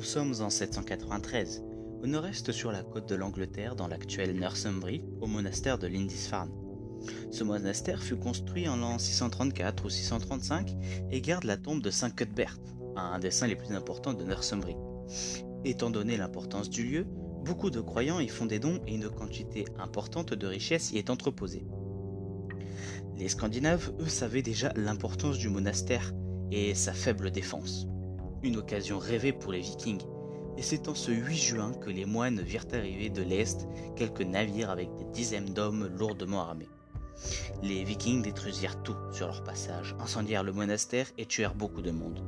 Nous sommes en 793, au nord-est sur la côte de l'Angleterre, dans l'actuelle Northumbrie, au monastère de Lindisfarne. Ce monastère fut construit en l'an 634 ou 635 et garde la tombe de Saint Cuthbert, un des saints les plus importants de Northumbrie. Étant donné l'importance du lieu, beaucoup de croyants y font des dons et une quantité importante de richesses y est entreposée. Les Scandinaves, eux, savaient déjà l'importance du monastère et sa faible défense. Une occasion rêvée pour les Vikings, et c'est en ce 8 juin que les moines virent arriver de l'Est quelques navires avec des dizaines d'hommes lourdement armés. Les Vikings détruisirent tout sur leur passage, incendièrent le monastère et tuèrent beaucoup de monde.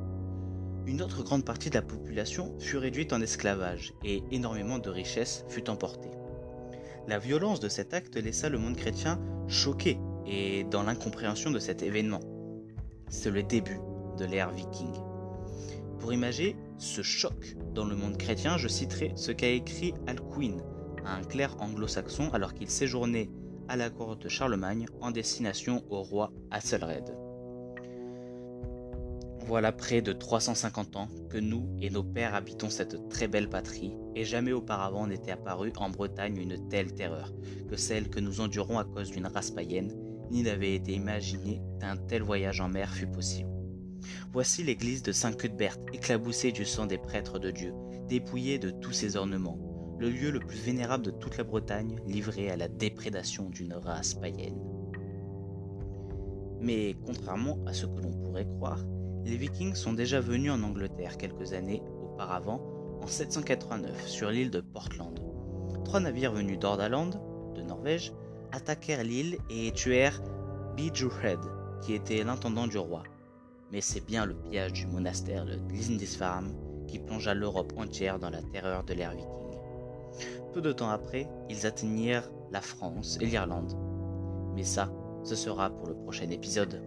Une autre grande partie de la population fut réduite en esclavage et énormément de richesses fut emportée. La violence de cet acte laissa le monde chrétien choqué et dans l'incompréhension de cet événement. C'est le début de l'ère viking. Pour imager ce choc dans le monde chrétien, je citerai ce qu'a écrit Alcuin, un clerc anglo-saxon alors qu'il séjournait à la cour de Charlemagne en destination au roi Hasselred. Voilà près de 350 ans que nous et nos pères habitons cette très belle patrie, et jamais auparavant n'était apparue en Bretagne une telle terreur que celle que nous endurons à cause d'une race païenne, ni n'avait été imaginé qu'un tel voyage en mer fût possible. Voici l'église de Saint Cuthbert, éclaboussée du sang des prêtres de Dieu, dépouillée de tous ses ornements, le lieu le plus vénérable de toute la Bretagne, livré à la déprédation d'une race païenne. Mais contrairement à ce que l'on pourrait croire, les Vikings sont déjà venus en Angleterre quelques années auparavant, en 789, sur l'île de Portland. Trois navires venus d'Ordaland, de Norvège, attaquèrent l'île et tuèrent Bidurhead, qui était l'intendant du roi. Mais c'est bien le pillage du monastère de Lindisfarne qui plongea l'Europe entière dans la terreur de l'ère viking. Peu de temps après, ils atteignirent la France et l'Irlande. Mais ça, ce sera pour le prochain épisode.